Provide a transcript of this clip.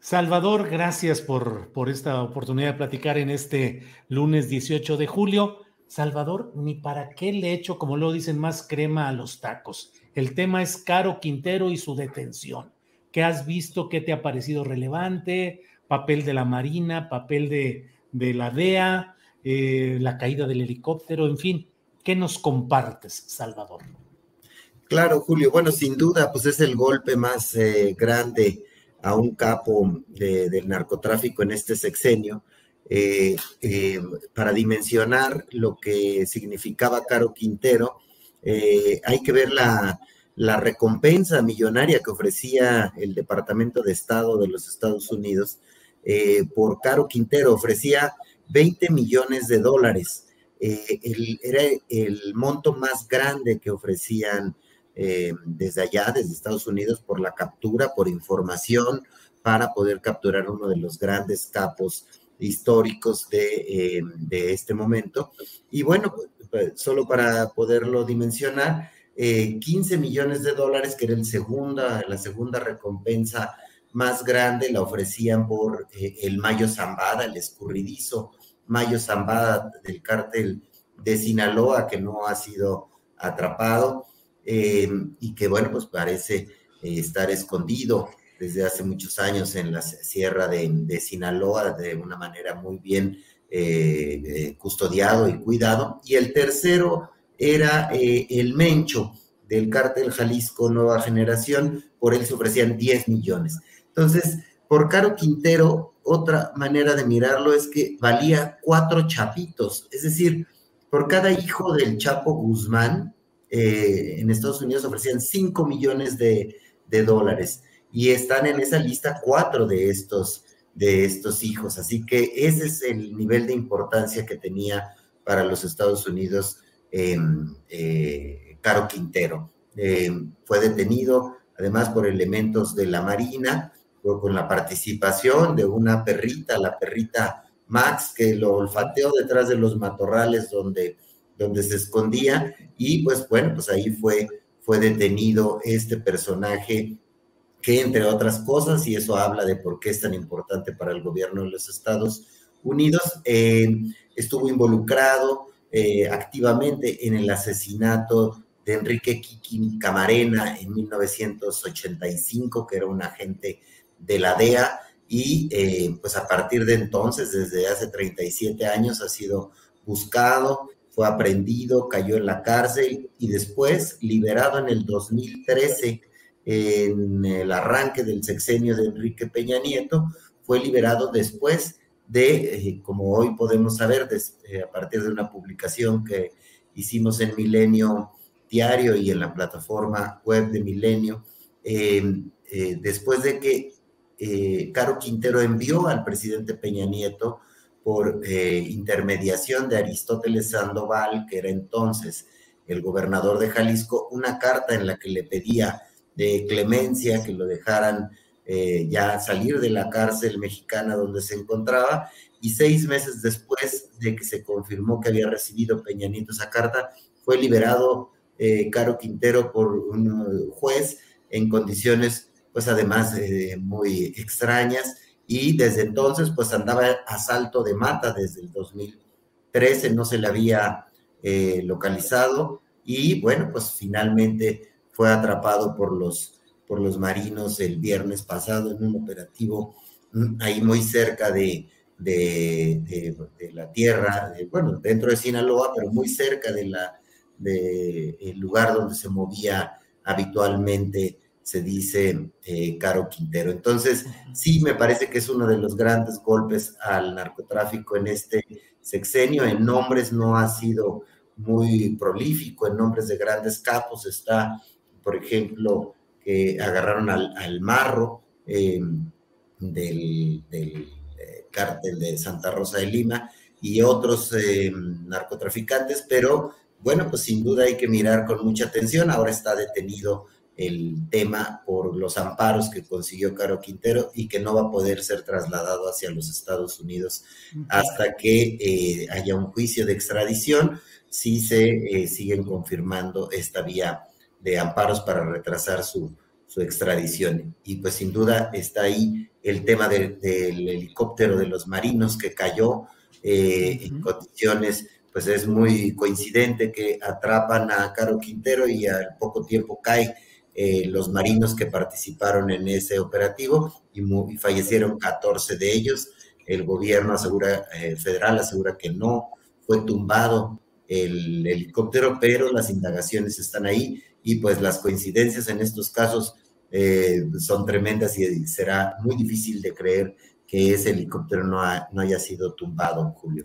Salvador, gracias por, por esta oportunidad de platicar en este lunes 18 de julio. Salvador, ni para qué le echo, como lo dicen, más crema a los tacos. El tema es Caro Quintero y su detención. ¿Qué has visto? ¿Qué te ha parecido relevante? Papel de la Marina, papel de, de la DEA, eh, la caída del helicóptero, en fin. ¿Qué nos compartes, Salvador? Claro, Julio. Bueno, sin duda, pues es el golpe más eh, grande a un capo del narcotráfico en este sexenio, eh, eh, para dimensionar lo que significaba Caro Quintero, eh, hay que ver la, la, recompensa millonaria que ofrecía el Departamento de Estado de los Estados Unidos por Caro Quintero, ofrecía 20 millones de dólares. era el monto más grande que ofrecían eh, desde allá, desde Estados Unidos, por la captura, por información, para poder capturar uno de los grandes capos históricos de, eh, este momento. Y bueno, pues, solo para poderlo dimensionar, 15 eh, millones de dólares, que era el segunda, la segunda recompensa más grande, la ofrecían por el Mayo Zambada, el escurridizo Mayo Zambada del cártel de Sinaloa, que no ha sido atrapado. Eh, y que, bueno, pues parece eh, estar escondido desde hace muchos años en la sierra de, Sinaloa de una manera muy bien eh, custodiado y cuidado. Y el tercero era el Mencho del cártel Jalisco Nueva Generación, por él se ofrecían 10 millones. Entonces, por Caro Quintero, otra manera de mirarlo es que valía cuatro chapitos, es decir, por cada hijo del Chapo Guzmán, eh, en Estados Unidos ofrecían 5 millones de, dólares y están en esa lista cuatro de estos, de estos hijos. Así que ese es el nivel de importancia que tenía para los Estados Unidos em, eh, Caro Quintero. Em, fue detenido además por elementos de la Marina, con la participación de una perrita, la perrita Max, que lo olfateó detrás de los matorrales donde donde se escondía y pues bueno, pues ahí fue, fue detenido este personaje que entre otras cosas, y eso habla de por qué es tan importante para el gobierno de los Estados Unidos, eh, estuvo involucrado eh, activamente en el asesinato de Enrique Kiki Camarena en 1985, que era un agente de la DEA, y eh, pues a partir de entonces, desde hace 37 años, ha sido buscado, fue aprendido, cayó en la cárcel y después liberado en el 2013 en el arranque del sexenio de Enrique Peña Nieto, fue liberado después de, eh, como hoy podemos saber, eh, a partir de una publicación que hicimos en Milenio Diario y en la plataforma web de Milenio, eh, después de que Caro Quintero envió al presidente Peña Nieto por eh, intermediación de Aristóteles Sandoval, que era entonces el gobernador de Jalisco, una carta en la que le pedía de clemencia que lo dejaran eh, ya salir de la cárcel mexicana donde se encontraba, y seis meses después de que se confirmó que había recibido Peña Nieto esa carta, fue liberado eh, Caro Quintero por un juez en condiciones, pues además muy extrañas, y desde entonces pues andaba a salto de mata desde el 2013, no se le había eh, localizado y bueno, pues finalmente fue atrapado por los, por los marinos el viernes pasado en un operativo mm, ahí muy cerca de, de, la tierra, bueno, dentro de Sinaloa, pero muy cerca de la, del lugar donde se movía habitualmente, se dice eh, Caro Quintero. Entonces, sí, me parece que es uno de los grandes golpes al narcotráfico en este sexenio. En nombres no ha sido muy prolífico, en nombres de grandes capos está, por ejemplo, que agarraron al, marro eh, del cártel de Santa Rosa de Lima y otros eh, narcotraficantes, pero bueno, pues sin duda hay que mirar con mucha atención. Ahora está detenido el tema por los amparos que consiguió Caro Quintero y que no va a poder ser trasladado hacia los Estados Unidos hasta que eh, haya un juicio de extradición, si se eh, siguen confirmando esta vía de amparos para retrasar su, su extradición. Y pues sin duda está ahí el tema del helicóptero de los marinos que cayó eh, en condiciones, pues es muy coincidente que atrapan a Caro Quintero y al poco tiempo cae eh, los marinos que participaron en ese operativo y, fallecieron 14 de ellos. El gobierno federal asegura que no fue tumbado el helicóptero, pero las indagaciones están ahí y pues las coincidencias en estos casos eh, son tremendas y será muy difícil de creer que ese helicóptero no, no haya sido tumbado, Julio.